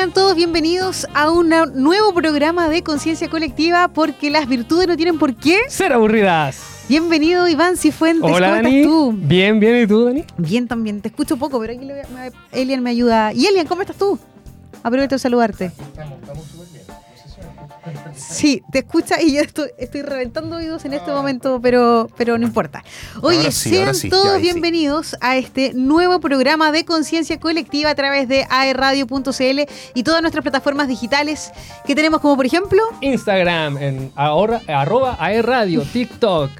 sean todos bienvenidos a un nuevo programa de conciencia colectiva porque las virtudes no tienen por qué ser aburridas. Bienvenido Iván Cifuentes, Hola, ¿cómo Dani. estás tú? Bien, bien, ¿y tú, Dani? Bien también, te escucho poco, pero aquí le voy a- me- Elian me ayuda. Y Elian, ¿cómo estás tú? Aprovecho de saludarte. Sí, te escucha y yo estoy, estoy reventando oídos en este momento, pero, pero no importa. Oye, sí, sean sí, todos ya, ahí sí. bienvenidos a este nuevo programa de conciencia colectiva a través de aerradio.cl y todas nuestras plataformas digitales que tenemos como por ejemplo Instagram, en ahora, arroba aerradio, TikTok,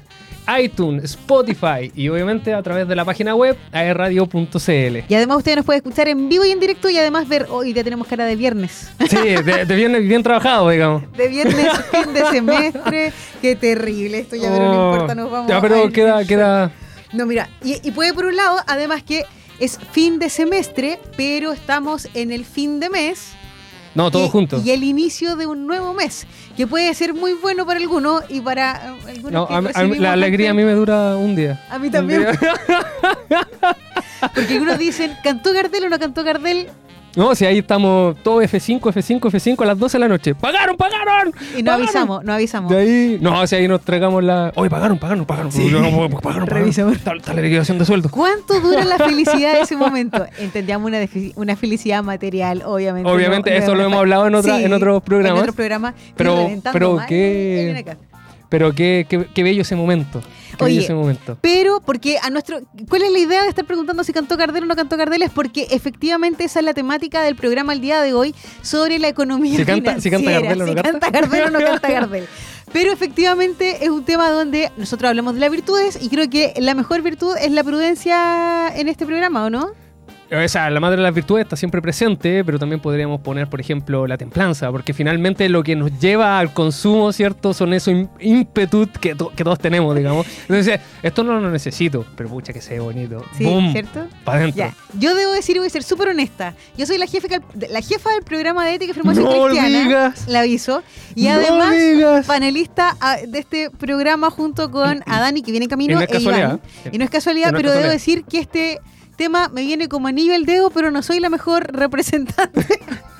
iTunes, Spotify y obviamente a través de la página web aerradio.cl. y además usted nos puede escuchar en vivo y en directo y además ver, hoy ya tenemos cara de viernes. Sí, de, de bien, bien trabajado, digamos. De viernes, fin de semestre. Qué terrible esto, ya, pero no Oh, importa, nos vamos Ya, pero queda, queda. No, mira, y, y puede por un lado, además que es fin de semestre, pero estamos en el fin de mes. No, todos y, juntos. Y el inicio de un nuevo mes, que puede ser muy bueno para algunos y para eh, algunos No, que a a la alegría a mí me dura un día. A mí también. Porque algunos dicen, ¿cantó Gardel o no cantó Gardel? No, si ahí estamos todos F5, F5, F5 a las 12 de la noche. ¡Pagaron, pagaron! Y no ¡Pagaron! avisamos, no avisamos. De ahí, no, si ahí nos tragamos la. Oye, pagaron, pagaron, pagaron. Sí. No, no, pagaron, pagaron. Revisamos. Tal, liquidación de sueldo. ¿Cuánto dura la felicidad de ese momento? Entendíamos una, una felicidad material, obviamente. Obviamente, no- no eso es lo hemos hablado en otra- en otros programas. En otros programas. Pero- pero qué-. Pero qué, qué, qué bello ese momento. Qué Oye, bello ese momento. Pero, porque a nuestro. ¿Cuál es la idea de estar preguntando si cantó Gardel o no cantó Gardel? Es porque efectivamente esa es la temática del programa el día de hoy sobre la economía Si canta- si canta financiera, Gardel o no si canta. Gardel o no canta Gardel. Pero efectivamente es un tema donde nosotros hablamos de las virtudes y creo que la mejor virtud es la prudencia en este programa, ¿o no? O sea, la madre de las virtudes está siempre presente, pero también podríamos poner, por ejemplo, la templanza, porque finalmente lo que nos lleva al consumo, ¿cierto? Son esos ímpetus que, to- que todos tenemos, digamos. Entonces, esto no lo necesito, pero pucha que sea bonito. Sí, ¡Bum! ¿cierto? Para adentro. Yo debo decir y voy a ser súper honesta. Yo soy la jefa, la jefa del programa de ética y formación No cristiana. digas. La aviso. Y No además, digas. panelista ah, de este programa junto con a Dani, que viene en camino. Y no es e Iván. casualidad. Y no es casualidad, es pero debo decir que este tema me viene como anillo al dedo, pero no soy la mejor representante.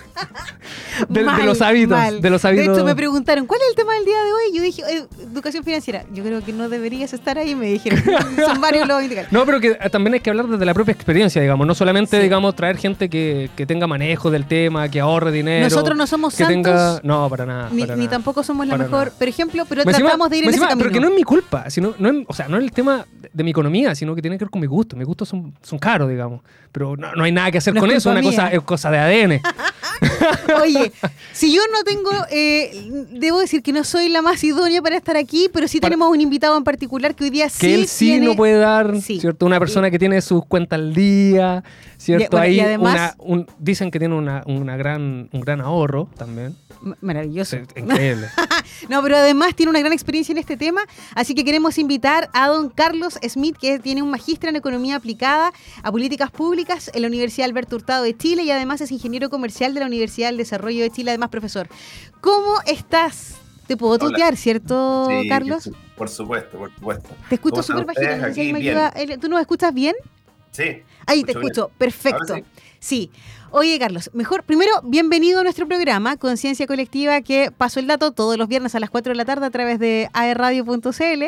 De- los hábitos, mal. de los hábitos. hecho, me preguntaron, ¿cuál es el tema del día de hoy? Yo dije, "Eh, educación financiera. Yo creo que no deberías estar ahí. Me dijeron, son varios los indicadores. No, pero que eh, también hay que hablar desde la propia experiencia, digamos. No solamente, Sí. digamos, traer gente que, que tenga manejo del tema, que ahorre dinero. Nosotros no somos que santos. tenga... No, para nada. Ni, para ni nada. tampoco somos la mejor, nada. por ejemplo, pero encima- tratamos de ir en más ese encima, camino. Pero que no es mi culpa, sino, no es, o sea, no es el tema de, mi economía, sino que tiene que ver con mi gusto. Mis gustos son, son caros, digamos. Pero no, no hay nada que hacer No es con eso, culpa una cosa, es cosa de ADN. Oye, si yo no tengo, eh, debo decir que no soy la más idónea para estar aquí, pero sí Para- tenemos un invitado en particular que hoy día sí que él sí tiene- no puede dar, Sí. ¿cierto? Una persona que tiene sus cuentas al día, ¿cierto? Y- bueno, y Ahí además- una- un- dicen que tiene una, una gran, un gran ahorro también. Maravilloso. Increíble. No, pero además tiene una gran experiencia en este tema, así que queremos invitar a don Carlos Smith, que tiene un magíster en Economía Aplicada a Políticas Públicas en la Universidad Alberto Hurtado de Chile y además es ingeniero comercial de la Universidad del Desarrollo de Chile, además profesor. ¿Cómo estás? Te puedo Hola. tutear, ¿cierto, Sí, Carlos? por su- Por supuesto, por supuesto. Te escucho ¿Cómo están súper bajito. ¿Tú nos escuchas bien? Sí. Ahí te Escucho bien. perfecto. Sí. Oye, Carlos, mejor, primero, bienvenido a nuestro programa, Conciencia Colectiva, que pasó el dato todos los viernes a las 4 de la tarde a través de aerradio.cl.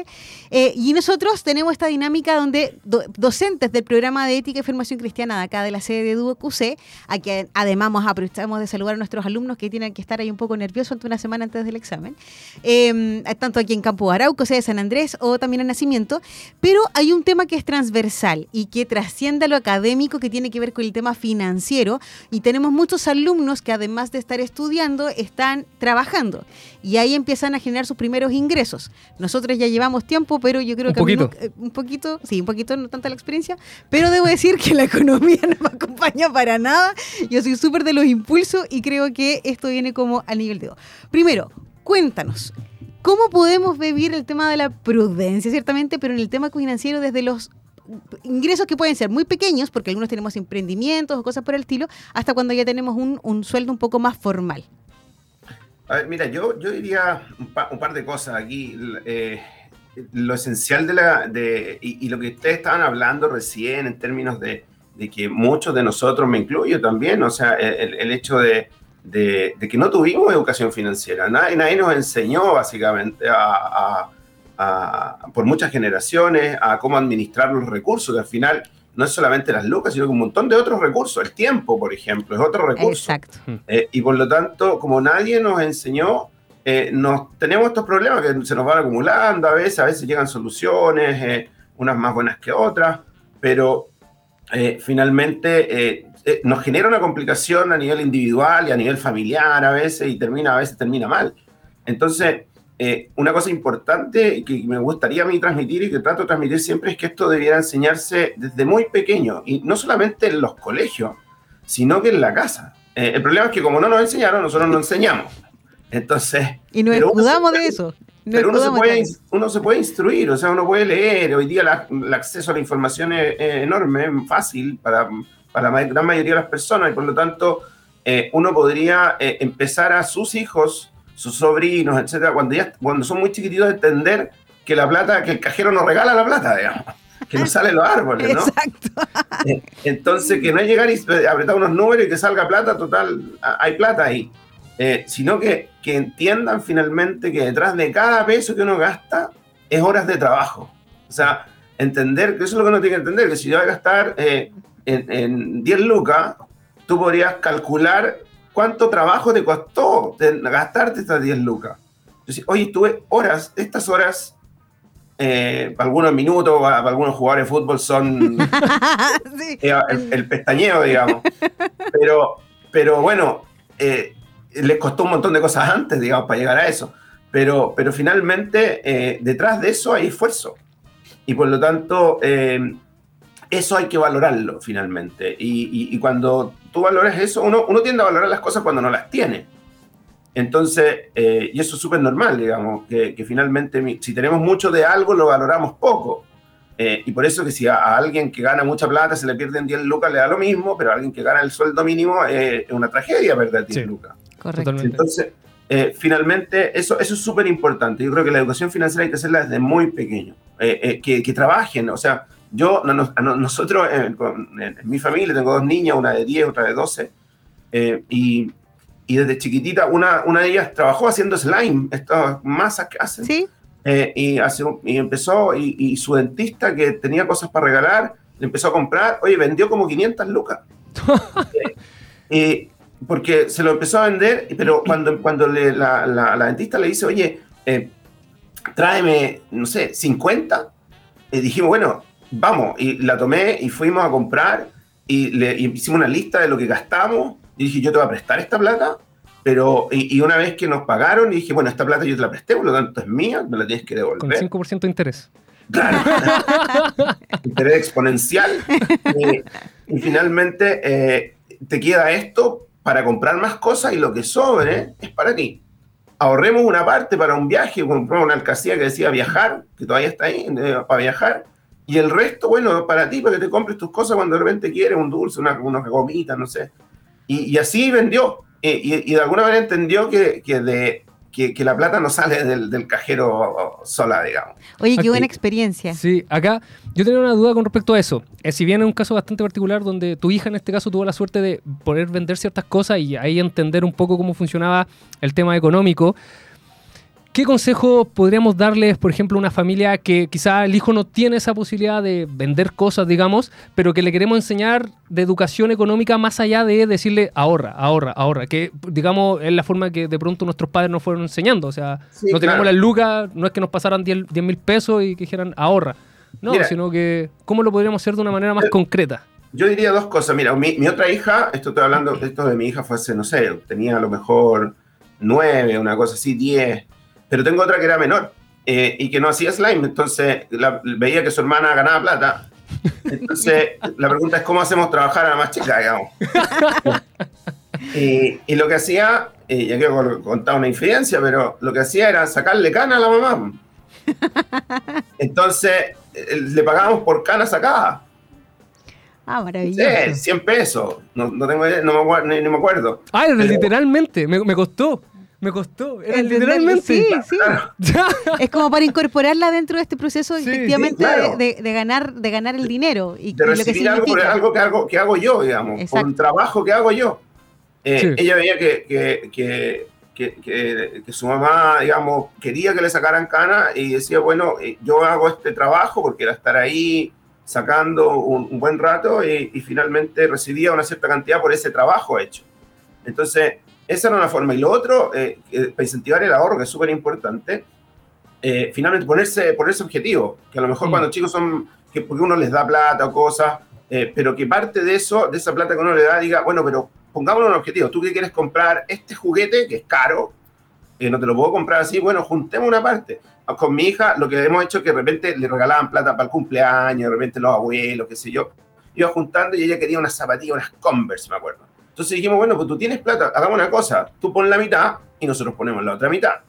Eh, y nosotros tenemos esta dinámica donde do- docentes del programa de Ética y Formación Cristiana de acá de la sede de Duo QC, a que además aprovechamos de saludar a nuestros alumnos que tienen que estar ahí un poco nerviosos ante una semana antes del examen, eh, tanto aquí en Campo Arauco, sede de San Andrés, o también en Nacimiento, pero hay un tema que es transversal y que trasciende a lo académico que tiene que ver con el tema financiero y tenemos muchos alumnos que además de estar estudiando están trabajando y ahí empiezan a generar sus primeros ingresos. Nosotros ya llevamos tiempo, pero yo creo Un que mí poquito. eh, un poquito, sí, un poquito, no tanta la experiencia, pero debo decir que la economía no me acompaña para nada. Yo soy súper de los impulsos y creo que esto viene como al nivel de dos. Primero, cuéntanos, ¿cómo podemos vivir el tema de la prudencia, ciertamente, pero en el tema financiero desde los ingresos que pueden ser muy pequeños, porque algunos tenemos emprendimientos o cosas por el estilo, hasta cuando ya tenemos un, un sueldo un poco más formal? A ver, mira, yo, yo diría un, pa- un par de cosas aquí. Eh, lo esencial de la. De, y, y lo que ustedes estaban hablando recién en términos de, de que muchos de nosotros, me incluyo también, o sea, el, el hecho de, de, que no tuvimos educación financiera. Nadie, nadie nos enseñó básicamente a, por muchas generaciones a cómo administrar los recursos, que al final no es solamente las lucas, sino que un montón de otros recursos. El tiempo, por ejemplo, es otro recurso. Exacto. Eh, y por lo tanto, como nadie nos enseñó, eh, nos, tenemos estos problemas que se nos van acumulando a veces, a veces llegan soluciones, eh, unas más buenas que otras, pero finalmente nos genera una complicación a nivel individual y a nivel familiar a veces y termina, a veces termina mal. Entonces, eh, una cosa importante que me gustaría a mí transmitir y que trato de transmitir siempre es que esto debiera enseñarse desde muy pequeño y no solamente en los colegios, sino que en la casa. Eh, el problema es que como no nos enseñaron, nosotros no enseñamos. Entonces... Y nos escudamos de eso. pero uno se, puede, uno se, puede, instruir, o sea, uno puede leer. Hoy día el acceso a la información es, enorme, fácil para, para, la gran mayoría de las personas y por lo tanto eh, uno podría empezar a sus hijos sus sobrinos, etcétera, cuando, ya, cuando son muy chiquititos, entender que la plata, que el cajero nos regala la plata, digamos, que no sale los árboles, ¿no? Exacto. Eh, entonces, que no es llegar y apretar unos números y que salga plata, total, hay plata ahí. Eh, sino que, que entiendan finalmente que detrás de cada peso que uno gasta es horas de trabajo. O sea, entender que eso es lo que uno tiene que entender, que si yo voy a gastar eh, en, en 10 lucas, tú podrías calcular ¿Cuánto trabajo te costó gastarte estas 10 lucas? oye, tuve horas, estas horas, eh, para algunos minutos, para, algunos jugadores de fútbol son eh, el, pestañeo, digamos. Pero, pero bueno, eh, les costó un montón de cosas antes, digamos, para llegar a eso. Pero, pero finalmente, detrás de eso hay esfuerzo. Y por lo tanto, eso hay que valorarlo finalmente. Y, cuando tú valoras eso, uno, uno, tiende a valorar las cosas cuando no las tiene. Entonces, eh, y eso es súper normal, digamos, que, finalmente si tenemos mucho de algo, lo valoramos poco. Eh, y por eso que si a, alguien que gana mucha plata se le pierden 10 lucas, le da lo mismo, pero a alguien que gana el sueldo mínimo eh, es una tragedia perder 10 lucas. Correcto. Entonces, finalmente, eso, eso es súper importante. Yo creo que la educación financiera hay que hacerla desde muy pequeño. que, que trabajen, o sea, yo, nosotros, en, mi familia, tengo dos niñas, una de 10, otra de 12, eh, y, y, desde chiquitita una, una de ellas trabajó haciendo slime, estas masas que hacen. Sí. Eh, y, hace, y empezó, y, su dentista que tenía cosas para regalar, le empezó a comprar, oye, vendió como 500 lucas. eh, porque se lo empezó a vender, pero cuando, cuando le, la, la, dentista le dice, oye, eh, tráeme, no sé, 50, dijimos, bueno, vamos, y la tomé y fuimos a comprar y, le, hicimos una lista de lo que gastamos y dije, yo te voy a prestar esta plata, pero, y, una vez que nos pagaron, y dije, bueno, esta plata yo te la presté, por lo tanto es mía, me la tienes que devolver. Con 5% de interés. Claro. interés exponencial. y finalmente eh, te queda esto para comprar más cosas y lo que sobre es para ti. Ahorremos una parte para un viaje, compramos una alcacía que decía viajar, que todavía está ahí, eh, para viajar, y el resto, bueno, para ti, para que te compres tus cosas cuando de repente quieres un dulce, una, unas gomitas, no sé. Y, así vendió. Y, de alguna manera entendió que, que de, que, la plata no sale del, cajero sola, digamos. Oye, qué buena experiencia. Sí, acá yo tenía una duda con respecto a eso. Eh, si bien es un caso bastante particular donde tu hija en este caso tuvo la suerte de poder vender ciertas cosas y ahí entender un poco cómo funcionaba el tema económico, ¿Qué consejo podríamos darles, por ejemplo, a una familia que quizá el hijo no tiene esa posibilidad de vender cosas, digamos, pero que le queremos enseñar de educación económica más allá de decirle ahorra, ahorra, ahorra? Que, digamos, es la forma que de pronto nuestros padres nos fueron enseñando. O sea, no teníamos las lucas, no es que nos pasaran 10 mil pesos y que dijeran ahorra. No, sino que, ¿cómo lo podríamos hacer de una manera más concreta? Yo diría dos cosas. Mira, mi, mi, otra hija, esto estoy hablando, esto de mi hija fue hace, no sé, tenía a lo mejor nueve, una cosa así, diez pero tengo otra que era menor eh, y que no hacía slime, entonces veía que su hermana ganaba plata. Entonces, la pregunta es cómo hacemos trabajar a la más chica, digamos. y, lo que hacía, y ya quiero contar una infidencia, pero lo que hacía era sacarle cana a la mamá. Entonces, eh, le pagábamos por cana sacada. Ah, maravilloso. Sí, 100 pesos. No, no tengo no me, ni, me acuerdo. Ah, literalmente, me, me costó. Me costó, literalmente. Sí, sí. es como para incorporarla dentro de este proceso, efectivamente, de, ganar, de ganar el dinero. Y, de recibir algo, algo, que, algo que hago yo, digamos, por un trabajo que hago yo. ella veía que, que, que, su mamá, digamos, quería que le sacaran cana y decía, bueno, yo hago este trabajo porque era estar ahí sacando un, buen rato y, finalmente recibía una cierta cantidad por ese trabajo hecho. Entonces, esa era una forma. Y lo otro, para incentivar el ahorro, que es súper importante, eh, finalmente ponerse, ponerse objetivo, que a lo mejor mm. cuando chicos son, que porque uno les da plata o cosas, eh, pero que parte de eso, de esa plata que uno le da, diga, bueno, pero pongámoslo un objetivo, tú que quieres comprar este juguete que es caro, que no te lo puedo comprar así, bueno, juntemos una parte. Con mi hija lo que hemos hecho es que de repente le regalaban plata para el cumpleaños, de repente los abuelos, qué sé yo, iba juntando y ella quería unas zapatillas, unas Converse, me acuerdo. Entonces dijimos, bueno, pues tú tienes plata, hagamos una cosa, tú pon la mitad y nosotros ponemos la otra mitad.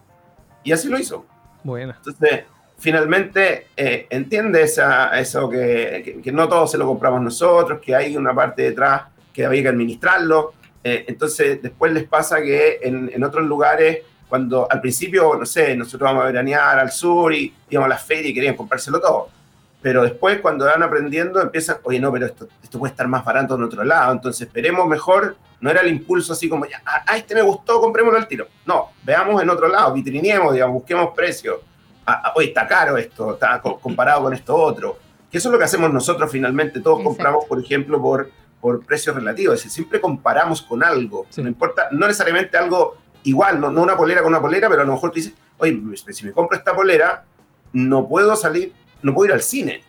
Y así lo hizo. Bueno. Entonces, finalmente eh, entiende esa, eso que, que, no todo se lo compramos nosotros, que hay una parte detrás que había que administrarlo. Eh, entonces, después les pasa que en, en, otros lugares, cuando al principio, no sé, nosotros vamos a veranear al sur y íbamos a la feria y querían comprárselo todo. Pero después, cuando van aprendiendo, empiezan, oye, no, pero esto, esto puede estar más barato en otro lado. Entonces, esperemos mejor. No era el impulso así como, ya, a, este me gustó, comprémoslo al tiro. No, veamos en otro lado, vitriniemos, digamos, busquemos precios. oye, está caro esto, está comparado con esto otro. Que eso es lo que hacemos nosotros finalmente. Todos compramos, por ejemplo, por, por precios relativos. Es decir, siempre comparamos con algo. No importa, no necesariamente algo igual, no, no una polera con una polera, pero a lo mejor tú dices, oye, si me compro esta polera, no puedo salir, no puedo ir al cine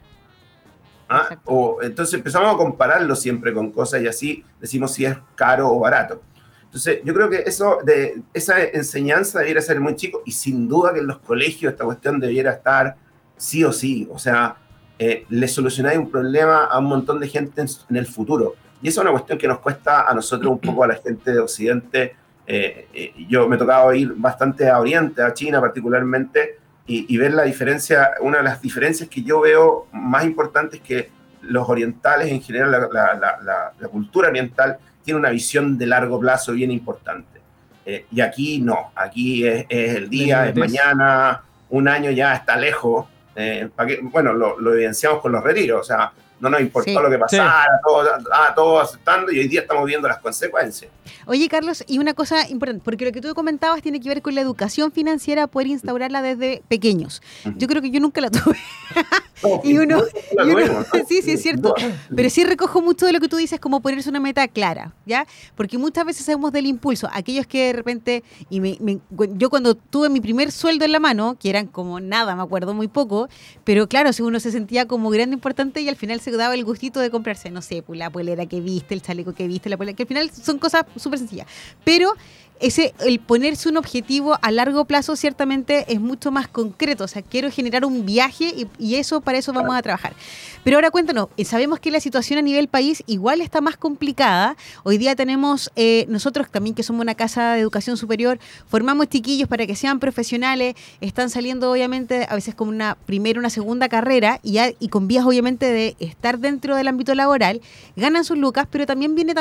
¿Ah? O, entonces empezamos a compararlo siempre con cosas y así decimos si es caro o barato. Entonces yo creo que eso de, esa enseñanza debiera ser muy chico y sin duda que en los colegios esta cuestión debiera estar sí o sí. O sea, eh, le solucionáis un problema a un montón de gente en, el futuro. Y esa es una cuestión que nos cuesta a nosotros un poco, a la gente de Occidente. Eh, eh, yo me tocaba ir bastante a Oriente, a China particularmente, y, ver la diferencia, una de las diferencias que yo veo más importantes que los orientales en general, la, cultura oriental tiene una visión de largo plazo bien importante. Eh, y aquí no, aquí es, el día, es mañana, un año ya está lejos. Eh, bueno, lo, lo, evidenciamos con los retiros, o sea, no nos importó lo que pasara, todo, aceptando y hoy día estamos viendo las consecuencias. Oye, Carlos, y una cosa importante, porque lo que tú comentabas tiene que ver con la educación financiera, poder instaurarla desde pequeños. Yo creo que yo nunca la tuve. y uno, sí, sí, es cierto. Pero sí recojo mucho de lo que tú dices, como ponerse una meta clara, ¿ya? Porque muchas veces sabemos del impulso. Aquellos que de repente, y yo cuando tuve mi primer sueldo en la mano, que eran como nada, me acuerdo muy poco, pero claro, si uno se sentía como grande, importante y al final se daba el gustito de comprarse, no sé, pues la polera que viste, el chaleco que viste, la polera, que al final son cosas súper sencillas. Pero ese, el ponerse un objetivo a largo plazo ciertamente es mucho más concreto. O sea, quiero generar un viaje y, eso para eso vamos a trabajar. Pero ahora cuéntanos, eh, sabemos que la situación a nivel país igual está más complicada. Hoy día tenemos, eh, nosotros también que somos una casa de educación superior, formamos chiquillos para que sean profesionales, están saliendo obviamente a veces como una primera, una segunda carrera y, y con vías obviamente de estar dentro del ámbito laboral, ganan sus lucas, pero también viene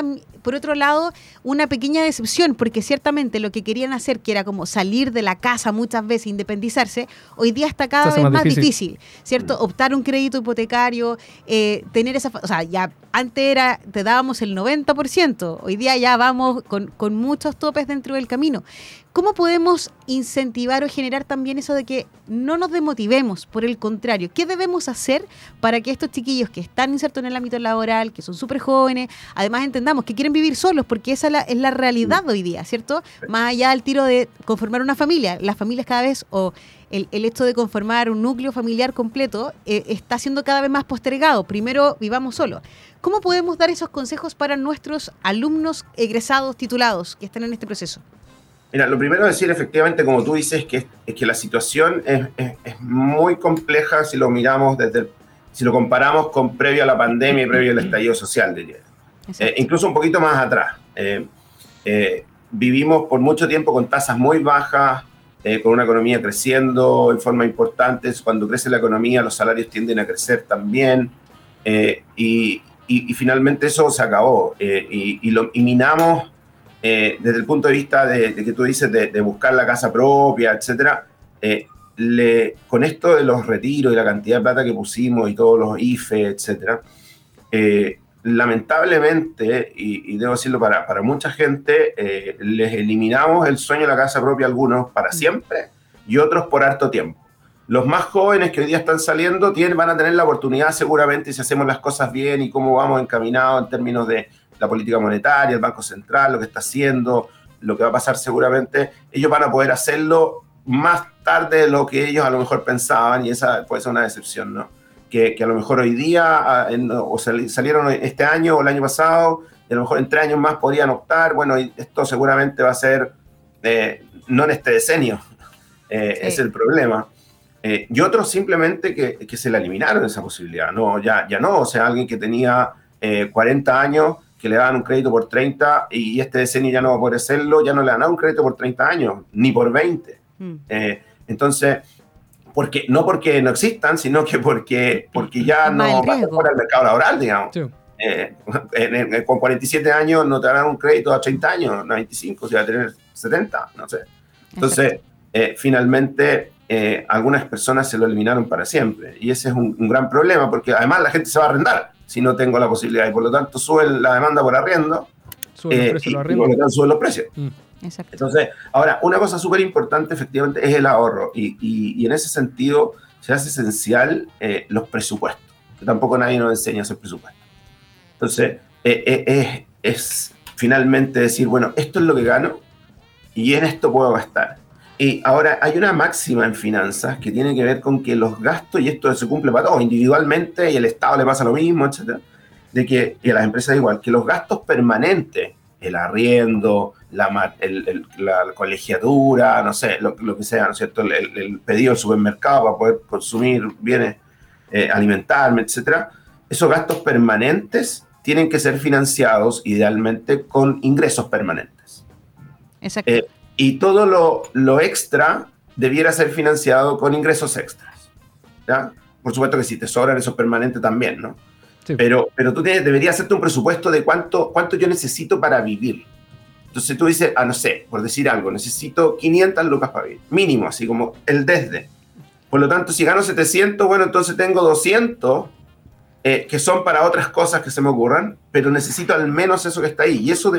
por otro lado una pequeña decepción porque cierto lo que querían hacer, que era como salir de la casa muchas veces, independizarse, hoy día está cada vez más difícil. ¿cierto? Mm. Optar un crédito hipotecario, eh, tener esa... O sea, ya antes era, te dábamos el 90%, hoy día ya vamos con, con muchos topes dentro del camino. ¿Cómo podemos incentivar o generar también eso de que no nos demotivemos? Por el contrario, ¿qué debemos hacer para que estos chiquillos que están insertos en el ámbito laboral, que son súper jóvenes, además entendamos que quieren vivir solos, porque esa es la, realidad hoy día, ¿cierto? Más allá del tiro de conformar una familia, las familias cada vez, o el, hecho de conformar un núcleo familiar completo, eh, está siendo cada vez más postergado. Primero vivamos solos. ¿Cómo podemos dar esos consejos para nuestros alumnos egresados, titulados, que están en este proceso? Mira, lo primero es decir, efectivamente, como tú dices, que, es que la situación es, muy compleja si lo miramos desde, si lo comparamos con previo a la pandemia y previo al estallido social, de Eh, incluso un poquito más atrás. Eh, eh, vivimos por mucho tiempo con tasas muy bajas, eh, con una economía creciendo en forma importante. Cuando crece la economía, los salarios tienden a crecer también. Y, y, finalmente eso se acabó. y, y, lo, y minamos eh, desde el punto de vista de, que tú dices de, buscar la casa propia, etcétera, eh, le, con esto de los retiros y la cantidad de plata que pusimos y todos los IFE, etcétera, eh, lamentablemente, y, debo decirlo para, para mucha gente, eh, les eliminamos el sueño de la casa propia a algunos para mm. siempre y otros por harto tiempo. Los más jóvenes que hoy día están saliendo tienen, van a tener la oportunidad seguramente si hacemos las cosas bien y cómo vamos encaminados en términos de la política monetaria, el Banco Central, lo que está haciendo, lo que va a pasar seguramente, ellos van a poder hacerlo más tarde de lo que ellos a lo mejor pensaban y esa puede ser una decepción, ¿no? Que, que a lo mejor hoy día o salieron este año o el año pasado y a lo mejor en tres años más podrían optar, bueno, esto seguramente va a ser eh, no en este decenio, eh, es el problema. Eh, y otros simplemente que, que, se le eliminaron esa posibilidad, no, ya, ya no, o sea, alguien que tenía 40 años que le daban un crédito por 30 y este decenio ya no va a poder hacerlo, ya no le dan un crédito por 30 años, ni por 20. Mm. Eh, entonces, porque, no porque no existan, sino que porque, porque ya no van por el mercado laboral, digamos. Eh, con 47 años no te dan un crédito a 30 años, no a 25, si va a tener 70, no sé. Entonces, eh, finalmente, algunas personas se lo eliminaron para siempre. Y ese es un, un, gran problema, porque además la gente se va a arrendar si no tengo la posibilidad. Y por lo tanto sube la demanda por arriendo. Sube eh, y, por lo tanto suben los precios. Mm. Entonces, ahora, una cosa súper importante efectivamente es el ahorro. Y, y, en ese sentido se hace esencial eh, los presupuestos. Que tampoco nadie nos enseña a hacer presupuestos. Entonces, eh, es finalmente decir, bueno, esto es lo que gano y en esto puedo gastar. Y ahora hay una máxima en finanzas que tiene que ver con que los gastos, y esto se cumple para todos, individualmente, y el Estado le pasa lo mismo, etcétera, de que, y a las empresas igual, que los gastos permanentes, el arriendo, la, la colegiatura, no sé, lo, que sea, ¿no es cierto? El, pedido al supermercado para poder consumir bienes, eh, alimentarme, etcétera, esos gastos permanentes tienen que ser financiados idealmente con ingresos permanentes. Exacto. Eh, y todo lo, lo, extra debiera ser financiado con ingresos extras. ¿ya? Por supuesto que si te sobran esos permanentes también, ¿no? Pero, pero tú tienes, deberías hacerte un presupuesto de cuánto, cuánto yo necesito para vivir. Entonces tú dices, ah, no sé, por decir algo, necesito 500 lucas para vivir, mínimo, así como el desde. Por lo tanto, si gano 700, bueno, entonces tengo 200 eh, que son para otras cosas que se me ocurran, pero necesito al menos eso que está ahí. Y eso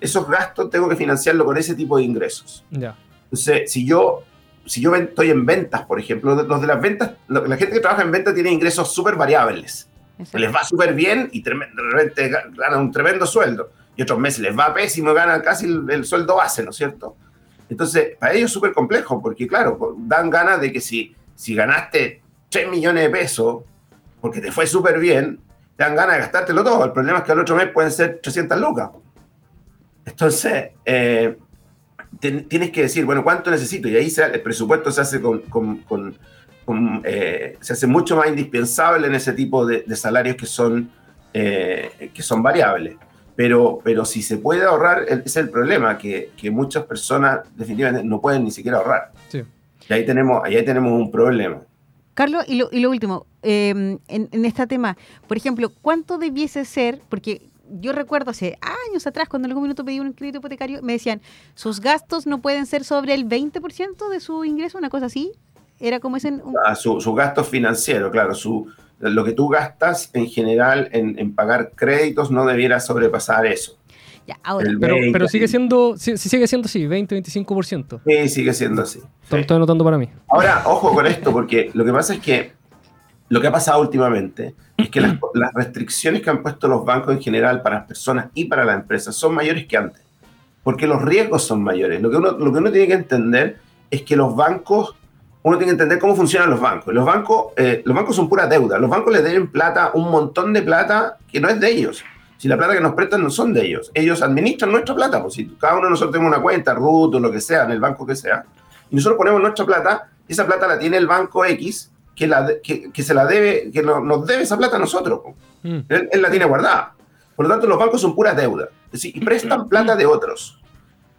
esos gastos tengo que financiarlo con ese tipo de ingresos. Ya. Entonces, si yo, si yo estoy en ventas, por ejemplo, los de las ventas, la gente que trabaja en ventas tiene ingresos súper variables. Les va súper bien y de repente ganan un tremendo sueldo. Y otros meses les va pésimo y ganan casi el, sueldo base, ¿no es cierto? Entonces, para ellos es súper complejo, porque claro, dan ganas de que si, si ganaste 3 millones de pesos, porque te fue súper bien, te dan ganas de gastártelo todo. El problema es que al otro mes pueden ser 300 lucas. Entonces, eh, tienes que decir, bueno, ¿cuánto necesito? Y ahí el presupuesto se hace con, eh, se hace mucho más indispensable en ese tipo de, salarios que son, eh, que son variables. Pero, pero si se puede ahorrar, ese es el problema, que, muchas personas definitivamente no pueden ni siquiera ahorrar. Y ahí tenemos, ahí tenemos un problema. Carlos, y lo, y lo último, en, en este tema, por ejemplo, ¿cuánto debiese ser? Porque yo recuerdo hace años atrás, cuando en algún minuto pedí un crédito hipotecario, me decían, sus gastos no pueden ser sobre el 20% de su ingreso, una cosa así. Era como ese... Ah, su, su, gasto financiero, claro, su, lo que tú gastas en general en, en pagar créditos no debiera sobrepasar eso pero, pero, sigue siendo, sí, sigue siendo así, 20-25%. Sí, sigue siendo así. Estoy anotando para mí. Ahora, ojo con esto, porque lo que pasa es que lo que ha pasado últimamente es que las, restricciones que han puesto los bancos en general para las personas y para las empresas son mayores que antes, porque los riesgos son mayores. Lo que uno, lo que uno tiene que entender es que los bancos, uno tiene que entender cómo funcionan los bancos. Los bancos, eh, los bancos son pura deuda. Los bancos le deben plata, un montón de plata que no es de ellos si la plata que nos prestan no son de ellos, ellos administran nuestra plata, pues si cada uno de nosotros tenemos una cuenta, RUT o lo que sea, en el banco que sea, y nosotros ponemos nuestra plata, esa plata la tiene el banco X, que, la, que, se la debe, que nos debe esa plata a nosotros. Mm. Él, la tiene guardada. Por lo tanto, los bancos son pura deuda. Es decir, y prestan plata de otros.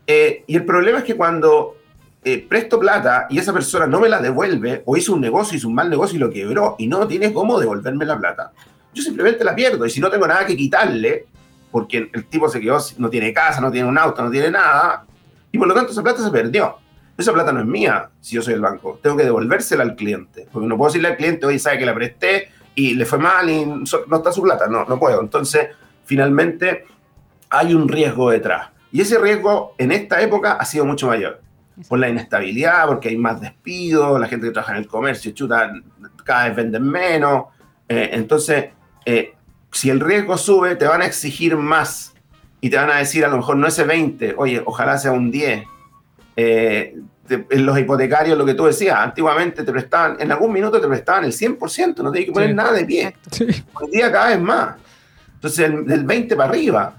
Eh, y el problema es que cuando eh, presto plata y esa persona no me la devuelve, o hizo un negocio, hizo un mal negocio y lo quebró, y no tiene cómo devolverme la plata, yo simplemente la pierdo. Y si no tengo nada que quitarle, porque el tipo se quedó, no tiene casa, no tiene un auto, no tiene nada, y por lo tanto esa plata se perdió. Esa plata no es mía si yo soy el banco. Tengo que devolvérsela al cliente. Porque no puedo decirle al cliente, oye, sabe que la presté y le fue mal y no está su plata. No, no puedo. Entonces, finalmente hay un riesgo detrás. Y ese riesgo en esta época ha sido mucho mayor. Por la inestabilidad, porque hay más despidos, la gente que trabaja en el comercio, chuta, cada vez venden menos. Eh, entonces, eh, si el riesgo sube, te van a exigir más y te van a decir a lo mejor no ese 20, oye, ojalá sea un 10. Eh, en los hipotecarios, lo que tú decías, antiguamente te prestaban, en algún minuto te prestaban el 100%, no tenías que poner nada de pie. Hoy día cada vez más. Entonces, del 20 para arriba.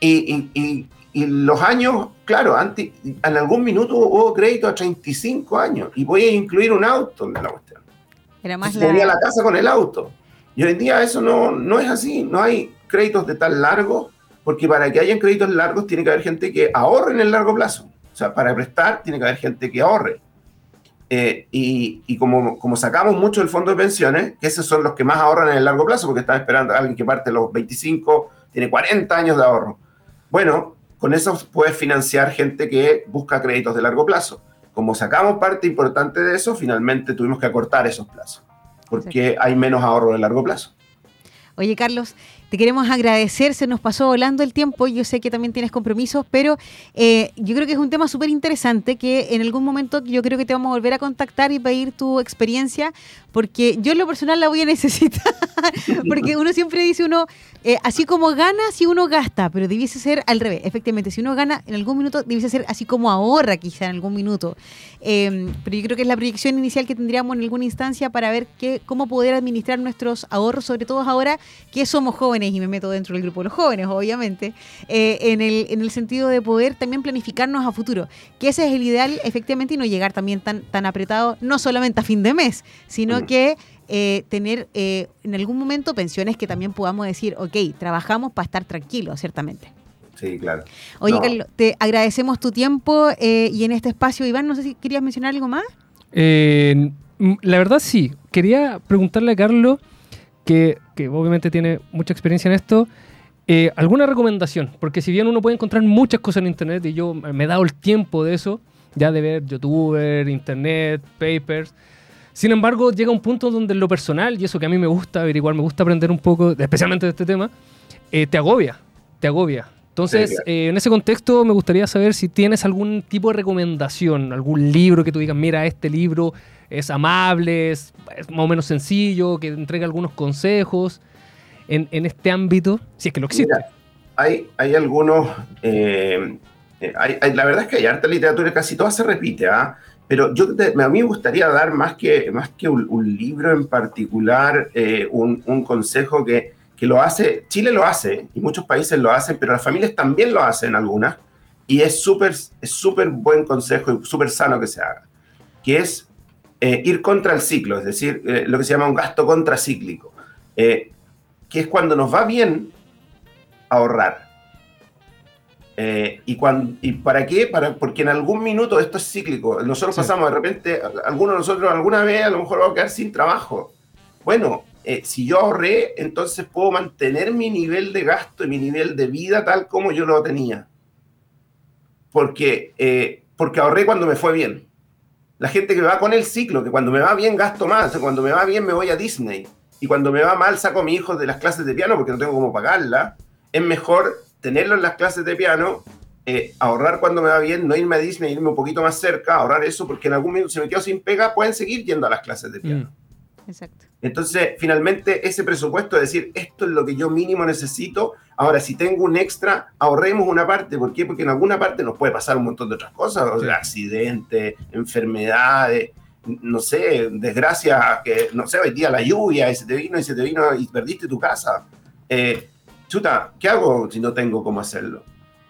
Y, y, y, los años, claro, antes, en algún minuto hubo crédito a 35 años y voy a incluir un auto en la cuestión. Era más la... la casa con el auto. Y hoy en día eso no, no es así, no hay créditos de tan largo, porque para que hayan créditos largos tiene que haber gente que ahorre en el largo plazo. O sea, para prestar tiene que haber gente que ahorre. Eh, y, y como, como, sacamos mucho del fondo de pensiones, que esos son los que más ahorran en el largo plazo, porque están esperando a alguien que parte los 25, tiene 40 años de ahorro. Bueno, con eso puedes financiar gente que busca créditos de largo plazo. Como sacamos parte importante de eso, finalmente tuvimos que acortar esos plazos, porque hay menos ahorro de largo plazo. Oye, Carlos, te queremos agradecer, se nos pasó volando el tiempo, yo sé que también tienes compromisos, pero eh, yo creo que es un tema súper interesante que en algún momento yo creo que te vamos a volver a contactar y pedir tu experiencia, porque yo en lo personal la voy a necesitar, porque uno siempre dice uno, eh, así como gana, si uno gasta, pero debiese ser al revés, efectivamente, si uno gana en algún minuto, debiese ser así como ahorra quizá en algún minuto, em, pero yo creo que es la proyección inicial que tendríamos en alguna instancia para ver qué, cómo poder administrar nuestros ahorros, sobre todo ahora que somos jóvenes y me meto dentro del grupo de los jóvenes, obviamente, eh, en, el, en el sentido de poder también planificarnos a futuro, que ese es el ideal efectivamente y no llegar también tan, tan apretado, no solamente a fin de mes, sino que eh, tener eh, en algún momento pensiones que también podamos decir, ok, trabajamos para estar tranquilos, ciertamente. Sí, claro. Oye, Carlos, te agradecemos tu tiempo y en este espacio, Iván, no sé si querías mencionar algo más. la verdad sí, quería preguntarle a Carlos que, obviamente tiene mucha experiencia en esto, eh, alguna recomendación, porque si bien uno puede encontrar muchas cosas en internet y yo me he dado el tiempo de eso, ya de ver youtuber, internet, papers, sin embargo llega un punto donde lo personal, y eso que a mí me gusta averiguar, me gusta aprender un poco, especialmente de este tema, eh, te agobia, te agobia. Entonces, eh, en ese contexto me gustaría saber si tienes algún tipo de recomendación, algún libro que tú digas, mira, este libro es amable, es, más o menos sencillo, que entrega algunos consejos en, este ámbito, si es que lo existe. hay, hay algunos, eh, eh, la verdad es que hay harta literatura, casi toda se repite, ¿ah? pero yo a mí me gustaría dar más que, más que un, libro en particular, eh, un, un, consejo que, que lo hace, Chile lo hace y muchos países lo hacen, pero las familias también lo hacen algunas, y es súper es súper buen consejo y súper sano que se haga, que es eh, ir contra el ciclo, es decir, eh, lo que se llama un gasto contracíclico, eh, que es cuando nos va bien ahorrar. y, cuando, ¿Y para qué? Para, porque en algún minuto esto es cíclico. Nosotros pasamos de repente, algunos de nosotros alguna vez a lo mejor vamos a quedar sin trabajo. Bueno, si yo ahorré, entonces puedo mantener mi nivel de gasto y mi nivel de vida tal como yo lo tenía. Porque, porque ahorré cuando me fue bien la gente que va con el ciclo, que cuando me va bien gasto más, cuando me va bien me voy a Disney, y cuando me va mal saco a mi hijo de las clases de piano porque no tengo cómo pagarla, es mejor tenerlo en las clases de piano, eh, ahorrar cuando me va bien, no irme a Disney, irme un poquito más cerca, ahorrar eso, porque en algún momento se me quedo sin pega, pueden seguir yendo a las clases de piano. Mm. Exacto. Entonces, finalmente, ese presupuesto, es decir, esto es lo que yo mínimo necesito. Ahora, si tengo un extra, ahorremos una parte. ¿Por qué? Porque en alguna parte nos puede pasar un montón de otras cosas, accidentes, enfermedades, no sé, desgracia, que no sé, hoy día la lluvia y se te vino y se te vino y perdiste tu casa. Eh, chuta, ¿qué hago si no tengo cómo hacerlo?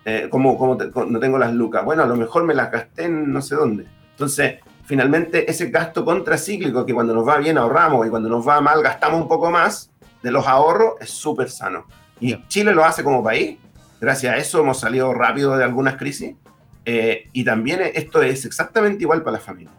Eh, ¿cómo, cómo no tengo las lucas? Bueno, a lo mejor me las gasté en no sé dónde. Entonces, finalmente ese gasto contracíclico que cuando nos va bien ahorramos y cuando nos va mal gastamos un poco más de los ahorros es súper sano. Y Chile lo hace como país. Gracias a eso hemos salido rápido de algunas crisis. Eh, y también esto es exactamente igual para la familia.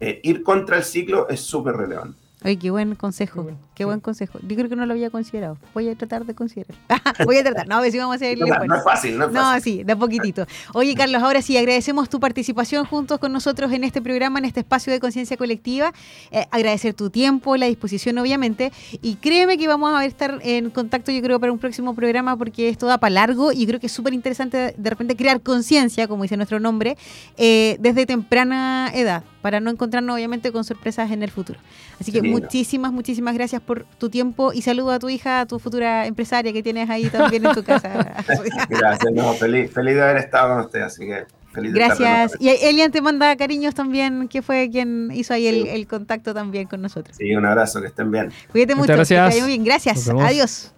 Eh, ir contra el ciclo es súper relevante. Ay, qué buen consejo. Qué buen consejo. Yo creo que no lo había considerado. Voy a tratar de considerar. Voy a tratar. No, a ver si vamos a hacer el No, no es fácil, no es No, sí, de poquitito. Oye, Carlos, ahora sí, agradecemos tu participación juntos con nosotros en este programa, en este espacio de conciencia colectiva. Eh, agradecer tu tiempo, la disposición, obviamente. Y créeme que vamos a estar en contacto, yo creo, para un próximo programa, porque esto da para largo y creo que es súper interesante de repente crear conciencia, como dice nuestro nombre, eh, desde temprana edad, para no encontrarnos, obviamente, con sorpresas en el futuro. Así que Qué muchísimas, muchísimas gracias por tu tiempo y saludo a tu hija, a tu futura empresaria que tienes ahí también en tu casa. Gracias, no, feliz, feliz de haber estado con usted, así que feliz de Gracias. Y Elian te manda cariños también, que fue quien hizo ahí el, Sí. el contacto también con nosotros. Sí, un abrazo, que estén bien. Cuídate Muchas mucho. que te gracias. muy bien. Gracias. Adiós.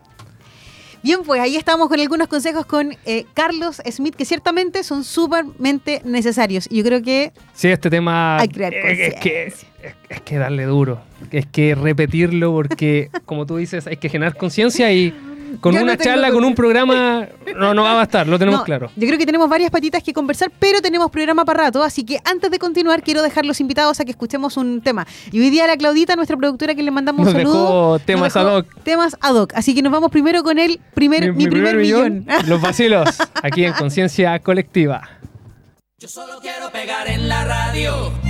Bien, pues ahí estamos con algunos consejos con eh, Carlos Smith, que ciertamente son súpermente necesarios. Y yo creo que Sí, este tema Hay que crear es, es que, conciencia. Es, es que darle duro, es que repetirlo porque, como tú dices, hay que generar conciencia y con Yo no una tengo charla, con un programa, no, no va a bastar, lo tenemos No, claro. Yo creo que tenemos varias patitas que conversar, pero tenemos programa para rato, así que antes de continuar quiero dejar los invitados a que escuchemos un tema. Y hoy día la Claudita, nuestra productora, que le mandamos Nos un saludo. dejó nos temas dejó ad hoc. Temas ad hoc. Así que nos vamos primero con el primer, mi, primer, millón. Los vacilos, aquí en Conciencia Colectiva. Yo solo quiero pegar en la radio.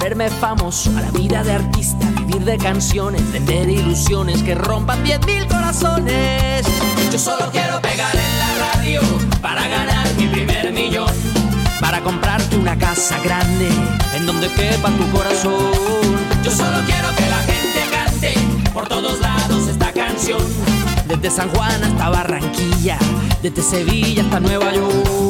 volverme famoso, a la vida de artista, vivir de canciones, vender ilusiones que rompan 10.000 corazones. Yo solo quiero pegar en la radio para ganar mi primer millón, para comprarte una casa grande en donde quepa tu corazón. Yo solo quiero que la gente cante por todos lados esta canción, desde San Juan hasta Barranquilla, desde Sevilla hasta Nueva York.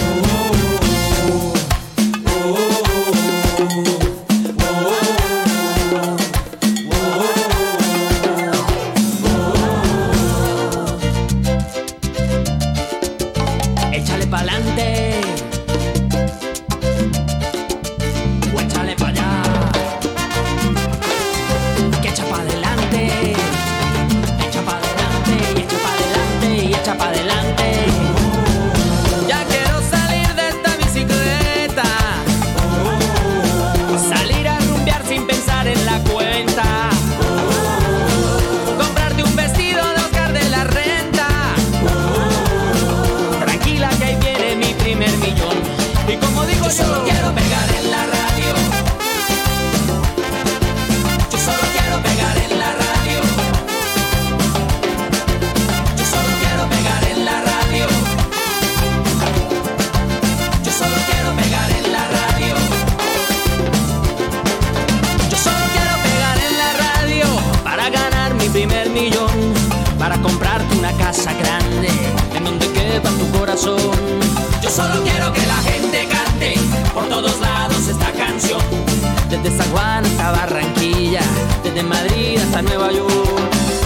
Desde San Juan hasta Barranquilla, desde Madrid hasta Nueva York.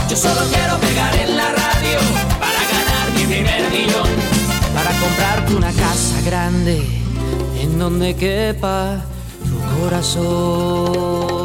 Yo Yo solo quiero pegar en la radio para ganar mi primer millón. Para comprarte una casa grande en donde quepa tu corazón.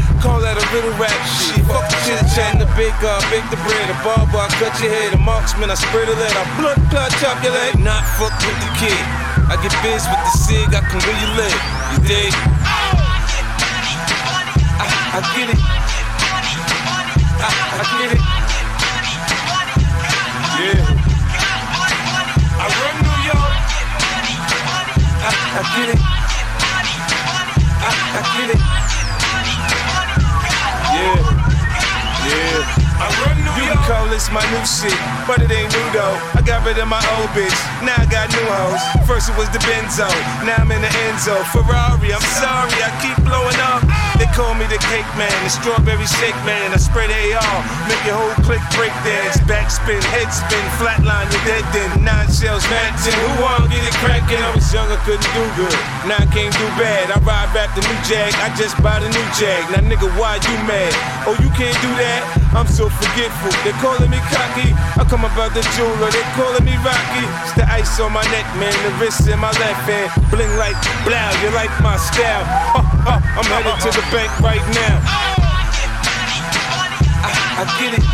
Call that a little rap shit. Fuck the chit chat, the big uh, bake the bread, a barber, I cut your head, a marksman, I spray the lead, I blood clot, chop your leg. Not fuck with the kid. I get biz with the cig, I can you live. You dig? I, I get it. I, I get it. Yeah. I run New York. I, I get it. I, I get it. Yeah. Yeah. I run New you can call this my new shit, but it ain't new though. I got rid of my old bitch, now I got new hoes. First it was the Benzo, now I'm in the Enzo. Ferrari, I'm sorry, I keep blowing up. They call me the cake man, the strawberry shake man. I they all, make your whole click break dance. Backspin, head spin, flatline, you're dead then. Nine shells, matching. Who wanna get it crackin'? I was young, I couldn't do good. Now I can't do bad. I ride back the new Jag, I just bought a new Jag. Now nigga, why you mad? Oh, you can't do that? I'm so forgetful. They calling me cocky. I come about the jeweler, they calling me Rocky. It's the ice on my neck, man. The wrist in my left hand. Bling like blow, you like my style. Uh, uh, I'm headed to the bank right now. I, I get it.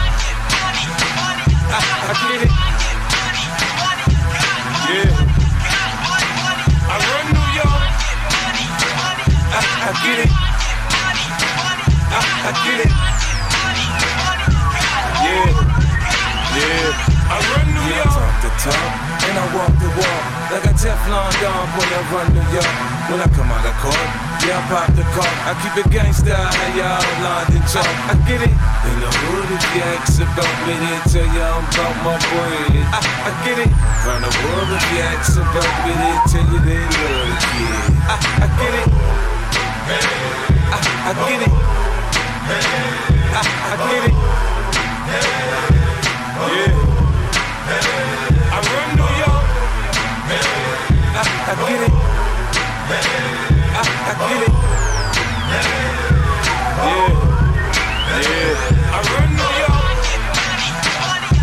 I, I get it. Yeah. I run New York. I, I get it. I, I get it. Yeah. Yeah. I run New York. talk the talk and I walk the walk like a Teflon Don when I run New York. When I come out of court, yeah, I pop the car. I keep it gangsta, how y'all London talk. I get it. In the hood, if you ask about me, they tell you I'm about my bread. I, I get it. Round the world, if you ask about me, they tell you they love the kid. I, I get it. I, I get it. I, I get it. Yeah. I run New York. I, I get it. I, get it. Yeah. Yeah. I run New York.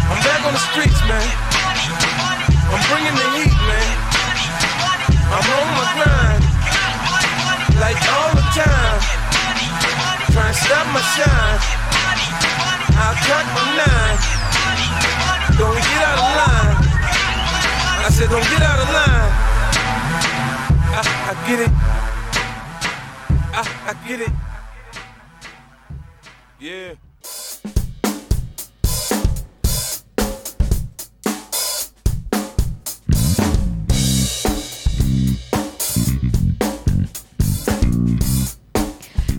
I'm back on the streets, man. I'm bringing the heat, man. I'm on my grind, like all the time. Trying to stop my shine. I'll cut my nine. Don't get out of line. I said, don't get out of line. I, I get it. I, I get it. Yeah.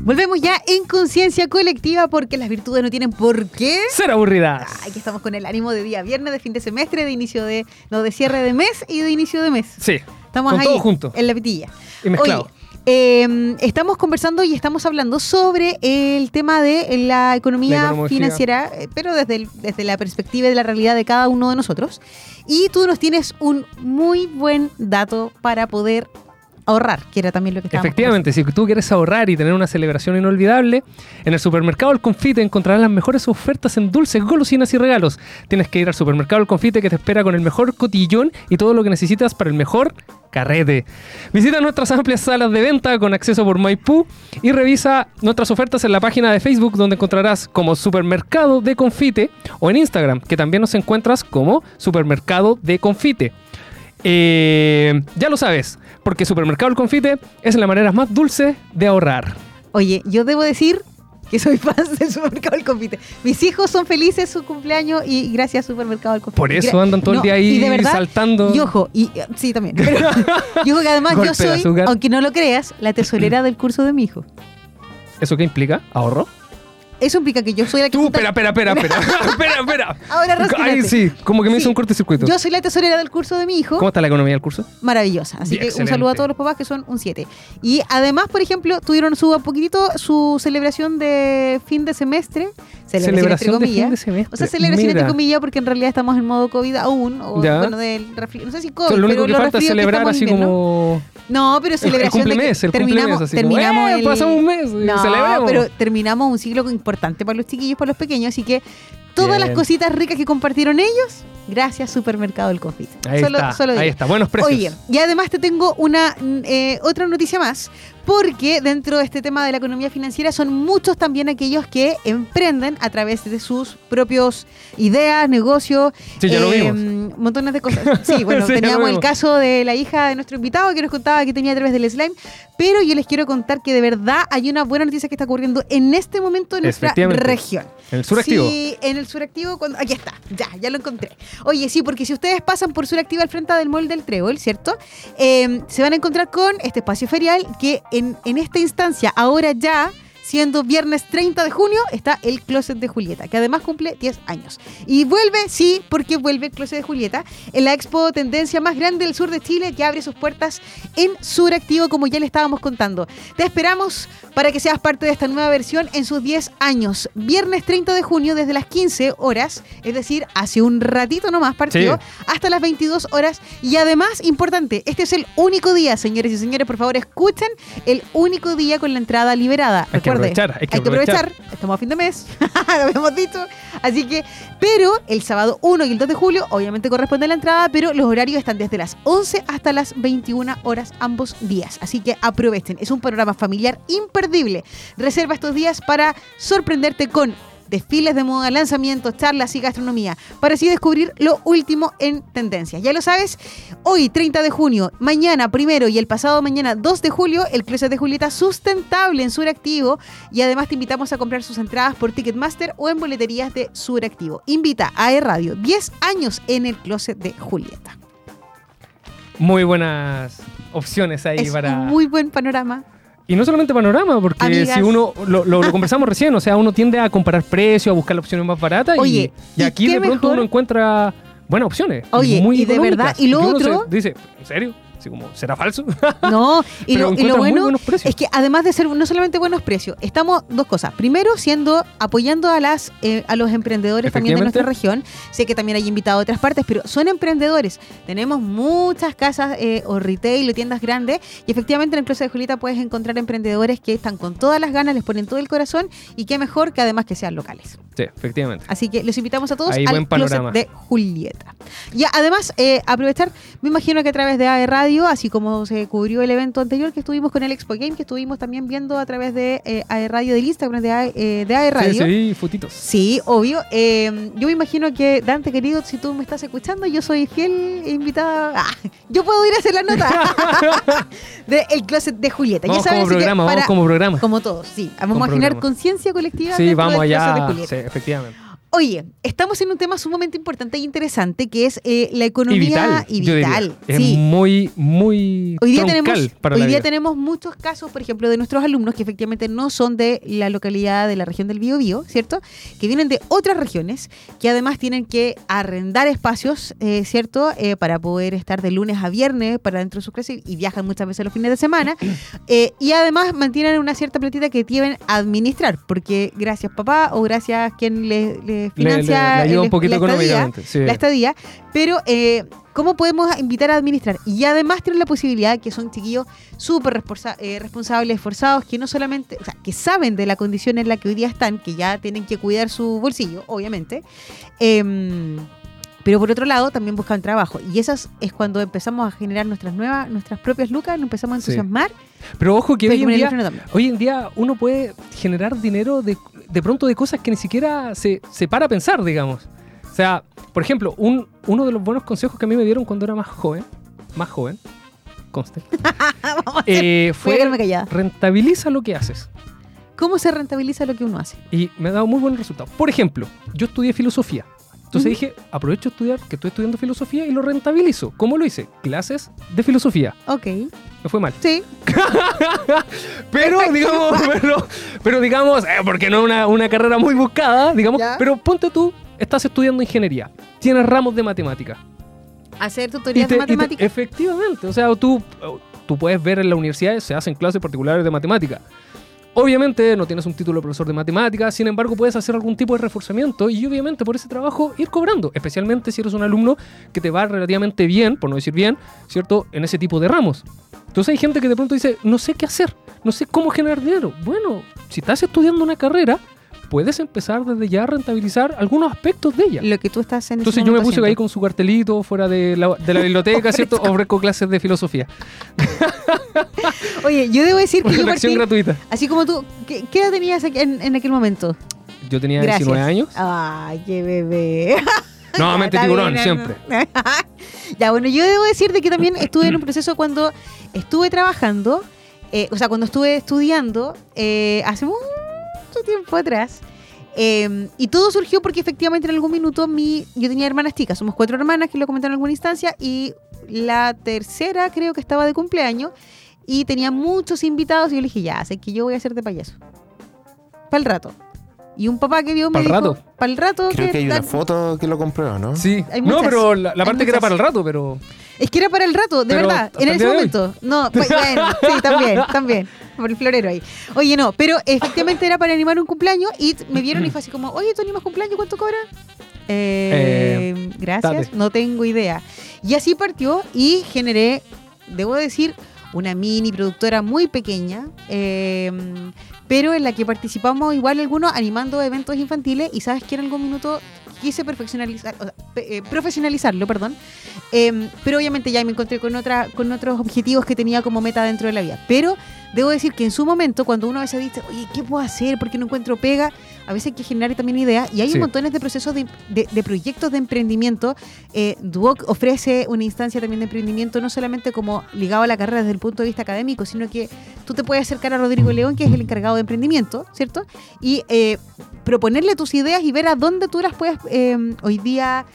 Volvemos ya en conciencia colectiva porque las virtudes no tienen por qué. Ser aburridas. Ay, que estamos con el ánimo de día viernes, de fin de semestre, de inicio de. No, de cierre de mes y de inicio de mes. Sí. Estamos con ahí. todo junto. En la pitilla. Y mezclado. Oye, eh, estamos conversando y estamos hablando sobre el tema de la economía La economía. financiera, eh, pero desde, el- desde la perspectiva de la realidad de cada uno de nosotros. Y tú nos tienes un muy buen dato para poder ahorrar, que también lo que Efectivamente, si tú quieres ahorrar y tener una celebración inolvidable, en el supermercado El Confite encontrarás las mejores ofertas en dulces, golosinas y regalos. Tienes que ir al supermercado El Confite que te espera con el mejor cotillón y todo lo que necesitas para el mejor carrete. Visita nuestras amplias salas de venta con acceso por Maipú y revisa nuestras ofertas en la página de Facebook donde encontrarás como Supermercado de Confite o en Instagram que también nos encuentras como Supermercado de Confite. Eh, ya lo sabes, porque Supermercado El Confite es la manera más dulce de ahorrar. Oye, yo debo decir que soy fan del supermercado del confite. Mis hijos son felices su cumpleaños y gracias supermercado del confite. Por eso andan todo el día ahí y de verdad, saltando. Y ojo, y eh, sí también. Pero, y ojo que además yo Golpe soy, aunque no lo creas, la tesorera del curso de mi hijo. ¿Eso qué implica? ¿Ahorro? Eso implica que yo soy la que Tú, espera, espera, espera, espera, espera, espera. Ahora rascate. Ay, sí, como que me hizo Sí. un cortocircuito. Yo soy la tesorera del curso de mi hijo. ¿Cómo está la economía del curso? maravillosa. Así Bien, que un excelente. saludo a todos los papás que son un 7. Y además, por ejemplo, tuvieron su un poquitito su celebración de fin de semestre. Celebración, Celebración entre de fin comillas. de semestre. O sea, celebración Mira. entre comillas porque en realidad estamos en modo COVID aún. O, Ya. bueno, del No sé si COVID, lo único pero que los falta es celebrar así invierno. como... No, pero El, el celebración de que cumplemes, el terminamos, cumplemes, así como, terminamos ¡eh, el- pasamos un mes! No, celebremos. pero terminamos un ciclo importante para los chiquillos, para los pequeños, así que todas las cositas ricas que compartieron ellos, gracias Supermercado del Confite. Ahí Solo- está, solo ahí está. Buenos precios. Oye, y además te tengo una eh, otra noticia más, porque dentro de este tema de la economía financiera son muchos también aquellos que emprenden a través de sus propios ideas, negocios, Sí, ya lo vimos. mm, montones de cosas. Sí, bueno, Sí, teníamos el caso de la hija de nuestro invitado que nos contaba que tenía a través del slime, pero yo les quiero contar que de verdad hay una buena noticia que está ocurriendo en este momento en nuestra región. En el suractivo. Sí, en el suractivo, cuando, aquí está, ya, ya lo encontré. Oye, sí, porque si ustedes pasan por suractivo al frente del mall del Trébol, ¿cierto? Eh, se van a encontrar con este espacio ferial que en, en esta instancia, ahora ya, siendo viernes 30 de junio, está el Closet de Julieta, que además cumple 10 años. Y vuelve, sí, porque vuelve el Closet de Julieta, en la expo tendencia más grande del sur de Chile, que abre sus puertas en Suractivo, como ya le estábamos contando. Te esperamos para que seas parte de esta nueva versión en sus 10 años. Viernes 30 de junio desde las 15 horas, es decir, hace un ratito nomás partido, hasta las 22 horas. Y además, importante, este es el único día, señores y señores, por favor escuchen, el único día con la entrada liberada. Hay que Aprovechar, hay que aprovechar. Estamos a fin de mes, lo habíamos dicho. Así que, pero el sábado 1 y el 2 de julio, obviamente corresponde a la entrada, pero los horarios están desde las 11 hasta las 21 horas ambos días. Así que aprovechen. Es un panorama familiar imperdible. Reserva estos días para sorprenderte con desfiles de moda, lanzamientos, charlas y gastronomía, para así descubrir lo último en tendencias. Ya lo sabes, hoy 30 de junio, mañana primero y el pasado mañana 2 de julio, el Closet de Julieta sustentable en Suractivo y además te invitamos a comprar sus entradas por Ticketmaster o en boleterías de Suractivo. Invita a E-Radio, 10 años en el Closet de Julieta. Muy buenas opciones ahí es para... un muy buen panorama. Y no solamente panorama, porque Amigas. si uno, lo, lo- lo conversamos recién, o sea, uno tiende a comparar precios, a buscar las opciones más baratas y- Oye, y, ¿y aquí de pronto mejor? uno encuentra buenas opciones. Oye, muy y de verdad, y lo otro- dice, ¿en serio? Así como, ¿será falso? No, y lo, y bueno es que además de ser no solamente buenos precios, estamos dos cosas. Primero, siendo apoyando a las eh, a los emprendedores también de nuestra región. Sé que también hay invitados de otras partes, pero son emprendedores. Tenemos muchas casas eh, o retail o tiendas grandes y efectivamente en el Closet de Julieta puedes encontrar emprendedores que están con todas las ganas, les ponen todo el corazón y qué mejor que además que sean locales. sí, efectivamente. Así que los invitamos a todos Ahí al buen panorama. de Julieta. Y además, eh, aprovechar, me imagino que a través de AE Radio, así como se cubrió el evento anterior que estuvimos con el Expo Game, que estuvimos también viendo a través de eh, AE Radio, del Instagram de AE, eh, de AE Sí, Radio. sí, fotitos. Sí, obvio. Eh, yo me imagino que, Dante, querido, si tú me estás escuchando, yo soy fiel invitada. Ah, yo puedo ir a hacer la nota de El Closet de Julieta. Vamos ya sabes, como que programa, vamos como programa. Como todos, sí. Vamos Como a generar conciencia colectiva. Sí, vamos allá. Sí, efectivamente. Oye, estamos en un tema sumamente importante e interesante que es eh, la economía Y vital. y yo diría. vital. Es muy, muy Hoy día, tenemos, para hoy día vida. tenemos muchos casos, por ejemplo, de nuestros alumnos que efectivamente no son de la localidad de la región del Biobío, ¿cierto? Que vienen de otras regiones, que además tienen que arrendar espacios, eh, ¿cierto? Eh, para poder estar de lunes a viernes para dentro de sus clases y viajan muchas veces los fines de semana. Eh, y además mantienen una cierta platita que deben administrar, porque gracias papá o gracias quien le, le financia le un el- poquito la estadía, sí. la estadía, pero eh, ¿cómo podemos invitar a administrar? Y además tienen la posibilidad que son chiquillos súper eh, responsables, esforzados, que no solamente, o sea, que saben de la condición en la que hoy día están, que ya tienen que cuidar su bolsillo, obviamente, em, pero por otro lado también buscan trabajo. Y esas es cuando empezamos a generar nuestras nuevas, nuestras propias lucas, nos empezamos a Sí. entusiasmar. Pero ojo que hoy en, día, hoy en día uno puede generar dinero de, de pronto de cosas que ni siquiera se, se para a pensar, digamos. O sea, por ejemplo, un, uno de los buenos consejos que a mí me dieron cuando era más joven más joven, conste, eh, fue rentabiliza lo que haces. ¿Cómo se rentabiliza lo que uno hace? Y me ha dado muy buenos resultados. Por ejemplo, yo estudié filosofía. Entonces dije, aprovecho a estudiar que estoy estudiando filosofía y lo rentabilizo. ¿Cómo lo hice? Clases de filosofía. Ok. Me fue mal. Sí. Pero, digamos, pero, pero digamos, eh, porque no es una, una carrera muy buscada, digamos, Ya. pero ponte tú, estás estudiando ingeniería, tienes ramos de matemática. Hacer tutorías te- de te- matemáticas. efectivamente, o sea, tú, tú puedes ver en la universidad, se hacen clases particulares de matemática. Obviamente no tienes un título de profesor de matemáticas, sin embargo puedes hacer algún tipo de reforzamiento y obviamente por ese trabajo ir cobrando, especialmente si eres un alumno que te va relativamente bien, por no decir bien, ¿cierto? En ese tipo de ramos. Entonces hay gente que de pronto dice, no sé qué hacer, no sé cómo generar dinero. Bueno, si estás estudiando una carrera, puedes empezar desde ya a rentabilizar algunos aspectos de ella. Lo que tú estás en Entonces yo me puse ahí con su cartelito fuera de la, de la biblioteca, ¿cierto? Ofrezco clases de filosofía. Oye, yo debo decir que yo Una partí, gratuita. así como tú, ¿qué, qué edad tenías en, en aquel momento? Yo tenía Gracias. 19 años. Ay, qué bebé. Nuevamente tiburón, bien, siempre. ya, bueno, yo debo decir de que también estuve en un proceso cuando estuve trabajando, eh, o sea, cuando estuve estudiando eh, hace mucho tiempo atrás. eh, y todo surgió porque efectivamente en algún minuto mi, yo tenía hermanas chicas, somos cuatro hermanas que lo comentaron en alguna instancia y la tercera creo que estaba de cumpleaños y tenía muchos invitados y yo le dije, ya, sé que yo voy a hacer de payaso. Para el rato. Y un papá que vio me ¿Pa'l dijo, rato? para el rato. Creo que hay una foto que lo compró, ¿no? Sí. Hay no, pero la, parte que era para el rato, pero. Es que era para el rato, de Pero verdad, en ese momento. No, pues, bueno, sí, también, también. Por el florero ahí. Oye, no, pero efectivamente era para animar un cumpleaños y me vieron y fue así como, oye, ¿tú animas cumpleaños? ¿Cuánto cobra? Eh, gracias, date. no tengo idea. Y así partió y generé, debo decir, una mini productora muy pequeña, eh, pero en la que participamos igual algunos animando eventos infantiles y sabes que en algún minuto quise perfeccionalizar, o sea, eh, profesionalizarlo, perdón. Eh, pero obviamente ya me encontré con otra, con otros objetivos que tenía como meta dentro de la vida. Pero debo decir que en su momento, cuando uno a veces dice, oye, ¿qué puedo hacer? ¿Por qué no encuentro pega? A veces hay que generar también ideas. Y hay Sí. un montones de procesos de, de- de proyectos de emprendimiento. Eh, Duoc ofrece una instancia también de emprendimiento, no solamente como ligado a la carrera desde el punto de vista académico, sino que tú te puedes acercar a Rodrigo León, que es el encargado de emprendimiento, ¿cierto? Y eh, proponerle tus ideas y ver a dónde tú las puedes eh, hoy día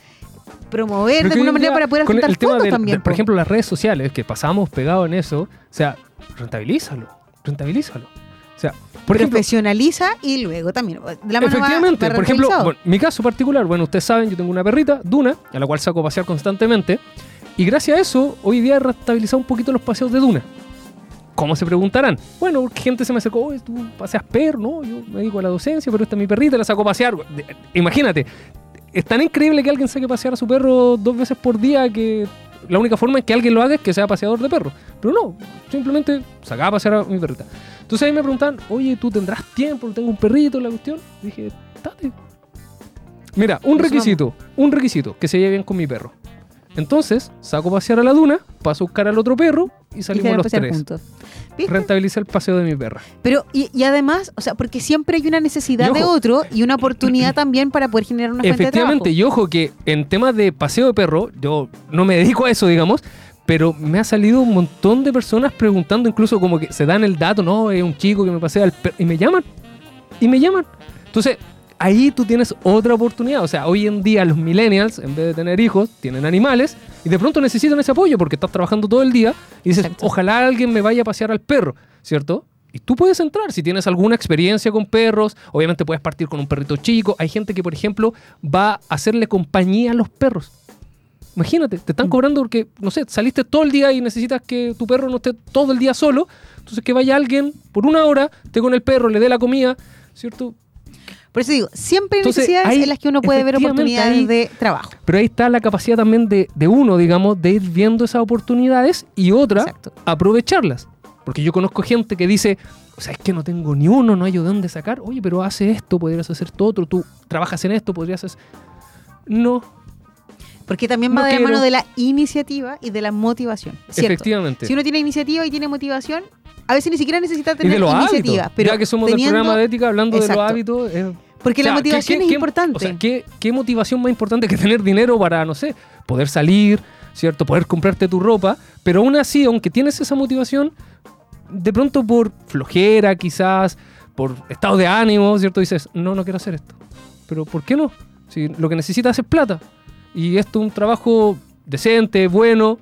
promover de alguna manera para poder juntar el tema fondos del- también. por po. ejemplo, las redes sociales, que pasamos pegados en eso, o sea, rentabilízalo, rentabilízalo. O sea, por ejemplo, profesionaliza y luego también la mano efectivamente, va por ejemplo, bueno, mi caso particular, bueno, ustedes saben, yo tengo una perrita, Duna, a la cual saco a pasear constantemente, y gracias a eso, hoy día he rentabilizado un poquito los paseos de Duna. ¿Cómo se preguntarán? Bueno, gente se me acercó, "Oye, tú paseas perro, ¿no? Yo me dedico a la docencia, pero esta es mi perrita, la saco a pasear. Imagínate, es tan increíble que alguien saque a pasear a su perro dos veces por día que la única forma en que alguien lo haga es que sea paseador de perros. Pero no, simplemente sacaba a pasear a mi perrita. Entonces ahí me preguntan, oye, ¿tú tendrás tiempo? Tengo un perrito, la cuestión. dije, date. Mira, un requisito, un requisito, que se lleve bien con mi perro. Entonces, saco a pasear a la duna, paso a buscar al otro perro y Y salimos quieren los tres. juntos. Rentabiliza el paseo de mi perra. Pero, y, y además, o sea, porque siempre hay una necesidad Y de otro y una oportunidad también para poder generar una fuente de trabajo. Efectivamente, y ojo que en temas de paseo de perro, yo no me dedico a eso, digamos, pero me ha salido un montón de personas preguntando, incluso como que se dan el dato, no, es un chico que me pasea el perro, y me llaman, y me llaman. Entonces, ahí tú tienes otra oportunidad. O sea, hoy en día los millennials, en vez de tener hijos, tienen animales, y de pronto necesitan ese apoyo porque estás trabajando todo el día, y dices, Exacto. ojalá alguien me vaya a pasear al perro, ¿cierto? Y tú puedes entrar si tienes alguna experiencia con perros. Obviamente puedes partir con un perrito chico. Hay gente que, por ejemplo, va a hacerle compañía a los perros. Imagínate, te están cobrando porque, no sé, saliste todo el día y necesitas que tu perro no esté todo el día solo. Entonces que vaya alguien por una hora, esté con el perro, le dé la comida, ¿cierto? Por eso digo, siempre hay Entonces, necesidades hay- en las que uno puede ver oportunidades hay- de trabajo. Pero ahí está la capacidad también de, de uno, digamos, de ir viendo esas oportunidades y otra, Exacto. aprovecharlas. Porque yo conozco gente que dice, o sea, es que no tengo ni uno, no hay de dónde sacar. Oye, pero hace esto, podrías hacer esto otro, tú trabajas en esto, podrías hacer... No, Porque también No va de la mano de la iniciativa y de la motivación. ¿cierto? efectivamente. Si uno tiene iniciativa y tiene motivación, a veces ni siquiera necesita tener de los iniciativa. hábitos. Pero ya que somos teniendo- del programa de ética, hablando de Exacto. los hábitos... eh, Porque o sea, la motivación ¿qué- es importante. O sea, ¿qué, qué motivación más importante que tener dinero para, no sé, poder salir, ¿cierto? Poder comprarte tu ropa, pero aún así, aunque tienes esa motivación, de pronto por flojera quizás, por estado de ánimo, ¿cierto? Dices, no, no quiero hacer esto. Pero ¿por qué no? Si lo que necesitas es plata. Y esto es un trabajo decente, bueno.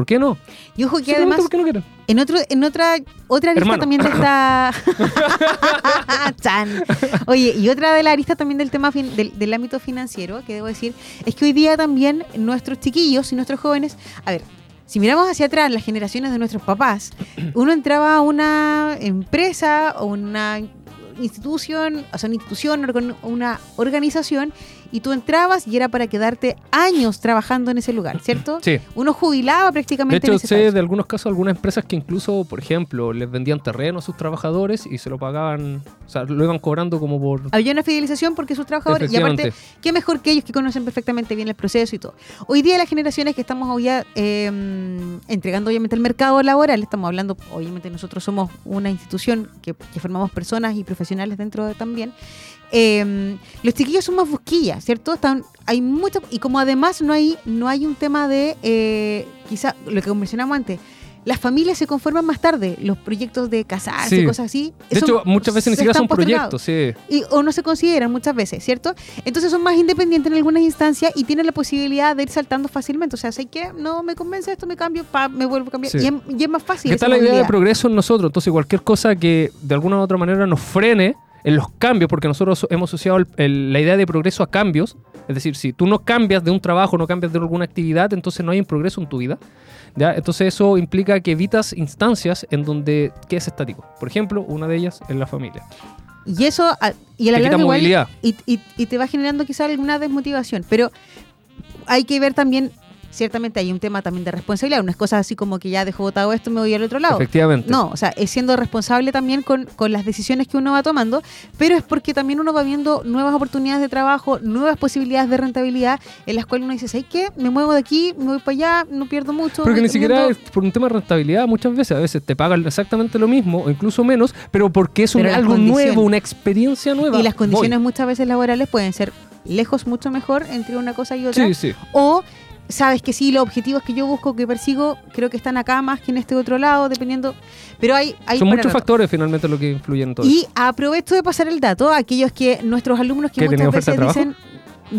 ¿Por qué no? Y ojo que además, ¿por qué no quieren? en, otro, en otra, otra Hermano. también de esta... Chan. Oye, y otra de la lista también del tema fin- del, del ámbito financiero, que debo decir, es que hoy día también nuestros chiquillos y nuestros jóvenes, a ver, si miramos hacia atrás las generaciones de nuestros papás, uno entraba a una empresa o una institución, o sea, una institución, una organización, y tú entrabas y era para quedarte años trabajando en ese lugar, ¿cierto? Sí. Uno jubilaba De prácticamente hecho, en ese sé de algunos casos algunas empresas que incluso, por ejemplo, les vendían terreno a sus trabajadores y se lo pagaban, o sea, lo iban cobrando como por... Había una fidelización porque sus trabajadores, y aparte, qué mejor que ellos que conocen perfectamente bien el proceso y todo. Hoy día las generaciones que estamos hoy ya eh, entregando obviamente el mercado laboral, estamos hablando, obviamente nosotros somos una institución que, que formamos personas y profesionales dentro de también. Eh, los chiquillos son más busquillas, ¿cierto? Están, hay mucho, y como además no hay, no hay un tema de, eh, quizá lo que mencionamos antes, las familias se conforman más tarde, los proyectos de casarse, Sí. cosas así. De hecho, muchas veces ni siquiera son proyectos, sí. y, o no se consideran muchas veces, ¿cierto? Entonces son más independientes en algunas instancias y tienen la posibilidad de ir saltando fácilmente. O sea, sé que no me convence esto, me cambio, pa, me vuelvo a cambiar. Sí. Y, es, y es más fácil. Esa está la idea de progreso en nosotros. Entonces, cualquier cosa que de alguna u otra manera nos frene en los cambios, porque nosotros hemos asociado el- el- la idea de progreso a cambios. Es decir, si tú no cambias de un trabajo, no cambias de alguna actividad, entonces no hay un progreso en tu vida. ¿ya? Entonces, eso implica que evitas instancias en donde quedes estático. Por ejemplo, una de ellas es la familia. Y eso, a- y a la larga igual, y, y- y te va generando quizá alguna desmotivación. Pero hay que ver también, ciertamente hay un tema también de responsabilidad. Unas cosas así como que ya dejo votado esto, me voy al otro lado. Efectivamente. No, o sea, es siendo responsable también con, con las decisiones que uno va tomando, pero es porque también uno va viendo nuevas oportunidades de trabajo, nuevas posibilidades de rentabilidad, en las cuales uno dice, ¿sabes qué? Me muevo de aquí, me voy para allá, no pierdo mucho. Pero que ni siquiera es por un tema de rentabilidad, muchas veces, a veces te pagan exactamente lo mismo o incluso menos, pero porque es un, algo nuevo, una experiencia nueva. Y las Voy. condiciones muchas veces laborales pueden ser lejos mucho mejor entre una cosa y otra. Sí, sí. O sabes que sí, los objetivos que yo busco, que persigo, creo que están acá más que en este otro lado, dependiendo. Pero hay, hay Son muchos rato. factores finalmente lo que influyen en todo Y aprovecho de pasar el dato a aquellos que nuestros alumnos que ¿Que tenían muchas veces dicen,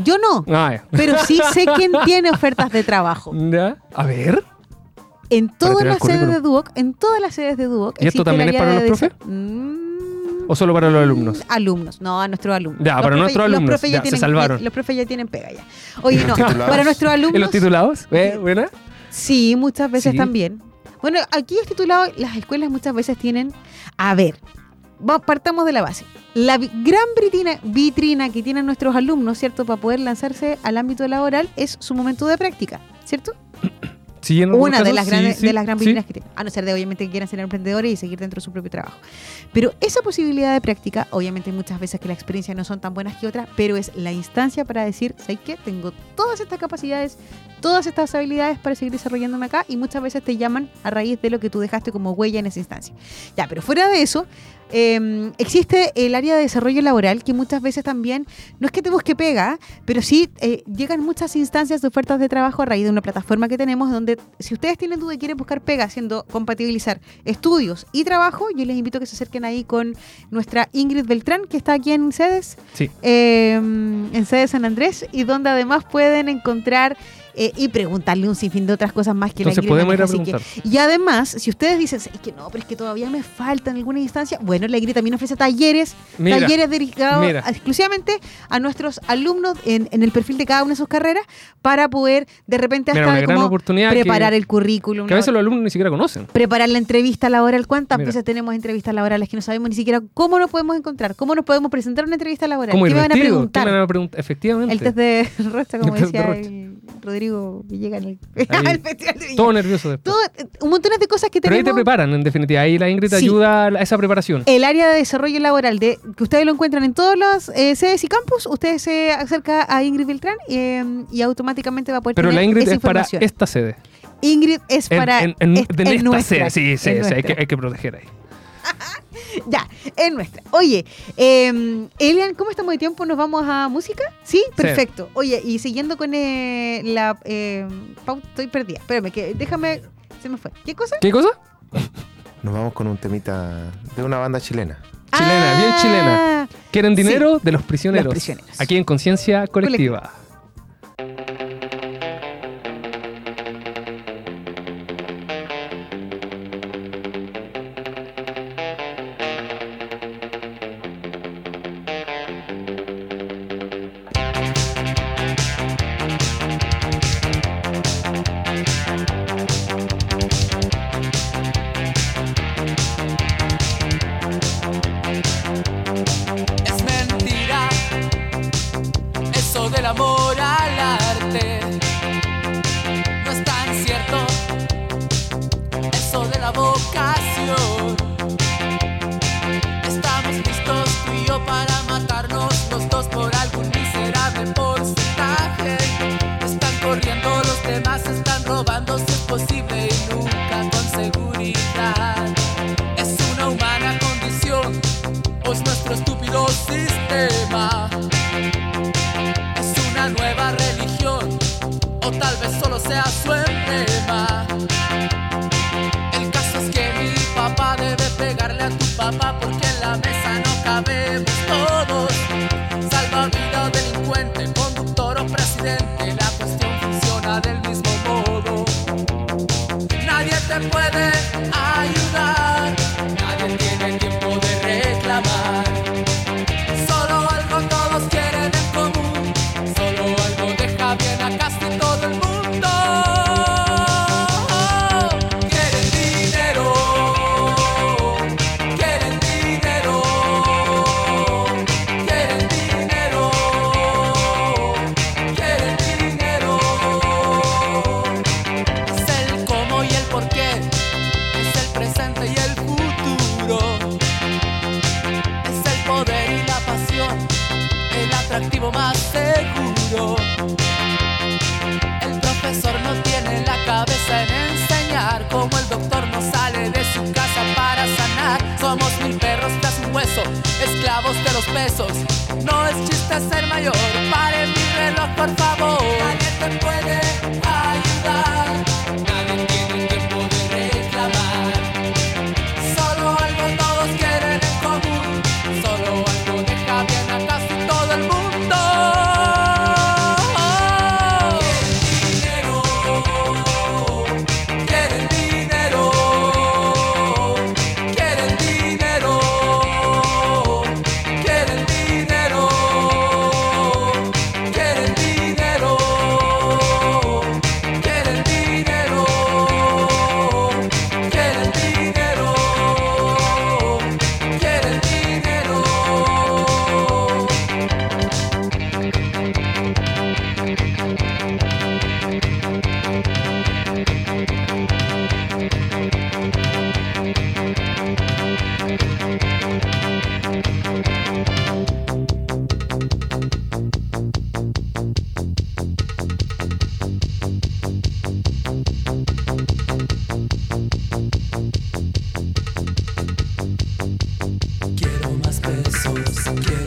yo no. Ah, ya. pero sí sé quién tiene ofertas de trabajo. Ya. A ver. En todas las sedes de. Duoc, en todas las sedes de Duoc. ¿Y esto también es para los profes? Mm, ¿O solo para los alumnos? Alumnos, no, a nuestros alumnos. Ya, Los para nuestros los alumnos, profes ya, se tienen, salvaron. Los profes ya tienen pega ya. Oye, no, para nuestros ¿En alumnos. los titulados? ¿Eh? ¿Buena? Sí, muchas veces Sí. también. Bueno, aquí es titulado, las escuelas muchas veces tienen, a ver, partamos de la base. La gran vitrina, vitrina que tienen nuestros alumnos, ¿cierto? Para poder lanzarse al ámbito laboral es su momento de práctica, ¿cierto? Sí, en Una de las, sí, grandes, sí, de las gran sí. vitrinas que tienen. A no ser de, obviamente, que quieran ser emprendedores y seguir dentro de su propio trabajo. Pero esa posibilidad de práctica, obviamente, muchas veces que las experiencias no son tan buenas que otras, pero es la instancia para decir, ¿sabes qué? Tengo todas estas capacidades, todas estas habilidades para seguir desarrollándome acá y muchas veces te llaman a raíz de lo que tú dejaste como huella en esa instancia. Ya, pero fuera de eso, eh, existe el área de desarrollo laboral que muchas veces también, no es que te busque pega, pero sí eh, llegan muchas instancias de ofertas de trabajo a raíz de una plataforma que tenemos donde si ustedes tienen duda y quieren buscar pega haciendo compatibilizar estudios y trabajo, yo les invito a que se acerquen ahí con nuestra Ingrid Beltrán que está aquí en sedes, Sí. eh, en sede San Andrés y donde además pueden encontrar eh, y preguntarle un sinfín de otras cosas más que Entonces la Ingrid podemos ir a así que- preguntar. y además, si ustedes dicen, es que no, pero es que todavía me falta en alguna instancia, bueno, la IGRI también ofrece talleres, Mira, talleres dedicados mira. exclusivamente a nuestros alumnos en, en el perfil de cada una de sus carreras para poder de repente Mira, hasta como oportunidad preparar que- el currículum, Que a veces los alumnos ni siquiera conocen. preparar la entrevista laboral. ¿Cuántas Mira. veces tenemos entrevistas laborales que no sabemos ni siquiera cómo nos podemos encontrar? ¿Cómo nos podemos presentar una entrevista laboral? ¿Cómo ¿Qué me van a preguntar? preguntar? Efectivamente. El test de rostro, como El de decía el Rodrigo Villegas en el, Festival de Viña. Todo nervioso después. Todo- un montón de cosas que Pero ahí tenemos. te preparan, en definitiva. Ahí la Ingrid te Sí. ayuda a esa preparación. el área de desarrollo laboral de que ustedes lo encuentran en todas las eh, sedes y campus, usted se acerca a Ingrid Beltrán eh, y automáticamente va a poder Pero tener la Ingrid esa es para esta sede. Ingrid es para en, en- es- en es esta nuestra, sede. Sí, sí, sí, hay, que, hay que proteger ahí. ya, es nuestra. Oye, eh, Elian, ¿cómo estamos de tiempo? ¿Nos vamos a música? Sí, perfecto. Oye, y siguiendo con eh, la eh, estoy perdida. Espérame, que déjame. Se me fue. ¿Qué cosa? ¿Qué cosa? Nos vamos con un temita de una banda chilena. Chilena, bien chilena. Ah, ¿Quieren dinero? De los prisioneros. los prisioneros. Aquí en Conciencia Colectiva. lives. Yeah.